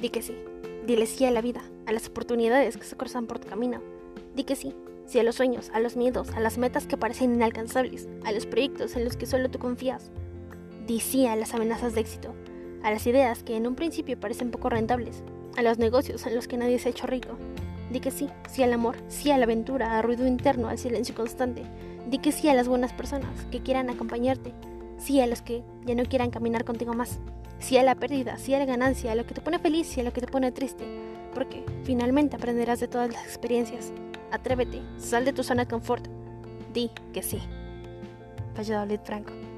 Di que sí. Dile sí a la vida, a las oportunidades que se cruzan por tu camino. Di que sí. Sí a los sueños, a los miedos, a las metas que parecen inalcanzables, a los proyectos en los que solo tú confías. Di sí a las amenazas de éxito, a las ideas que en un principio parecen poco rentables, a los negocios en los que nadie se ha hecho rico. Di que sí, sí al amor, sí a la aventura, al ruido interno, al silencio constante. Di que sí a las buenas personas que quieran acompañarte, sí a los que ya no quieran caminar contigo más, sí a la pérdida, sí a la ganancia, a lo que te pone feliz y a lo que te pone triste, porque finalmente aprenderás de todas las experiencias. Atrévete, sal de tu zona de confort, di que sí. Valladolid Franco.